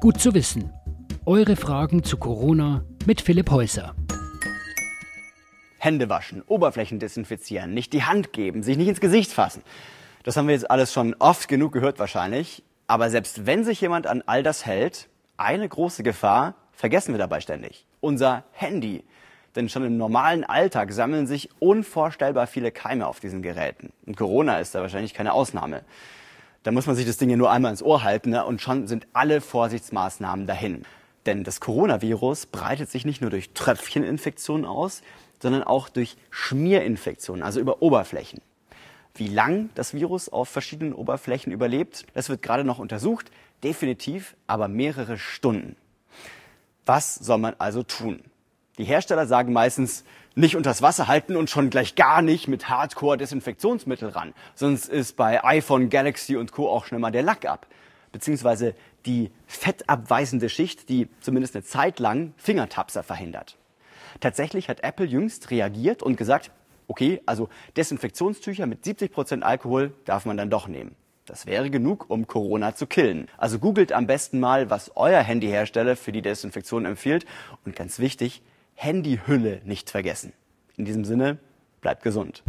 Gut zu wissen. Eure Fragen zu Corona mit Philipp Häuser. Hände waschen, Oberflächen desinfizieren, nicht die Hand geben, sich nicht ins Gesicht fassen. Das haben wir jetzt alles schon oft genug gehört wahrscheinlich. Aber selbst wenn sich jemand an all das hält, eine große Gefahr vergessen wir dabei ständig. Unser Handy. Denn schon im normalen Alltag sammeln sich unvorstellbar viele Keime auf diesen Geräten. Und Corona ist da wahrscheinlich keine Ausnahme. Da muss man sich das Ding ja nur einmal ins Ohr halten ne? und schon sind alle Vorsichtsmaßnahmen dahin. Denn das Coronavirus breitet sich nicht nur durch Tröpfcheninfektionen aus, sondern auch durch Schmierinfektionen, also über Oberflächen. Wie lang das Virus auf verschiedenen Oberflächen überlebt, das wird gerade noch untersucht, definitiv aber mehrere Stunden. Was soll man also tun? Die Hersteller sagen meistens, nicht unters Wasser halten und schon gleich gar nicht mit Hardcore-Desinfektionsmittel ran. Sonst ist bei iPhone, Galaxy und Co. auch schnell mal der Lack ab. Beziehungsweise die fettabweisende Schicht, die zumindest eine Zeit lang Fingertapser verhindert. Tatsächlich hat Apple jüngst reagiert und gesagt, okay, also Desinfektionstücher mit 70 Prozent Alkohol darf man dann doch nehmen. Das wäre genug, um Corona zu killen. Also googelt am besten mal, was euer Handyhersteller für die Desinfektion empfiehlt. Und ganz wichtig, Handyhülle nicht vergessen. In diesem Sinne, bleibt gesund.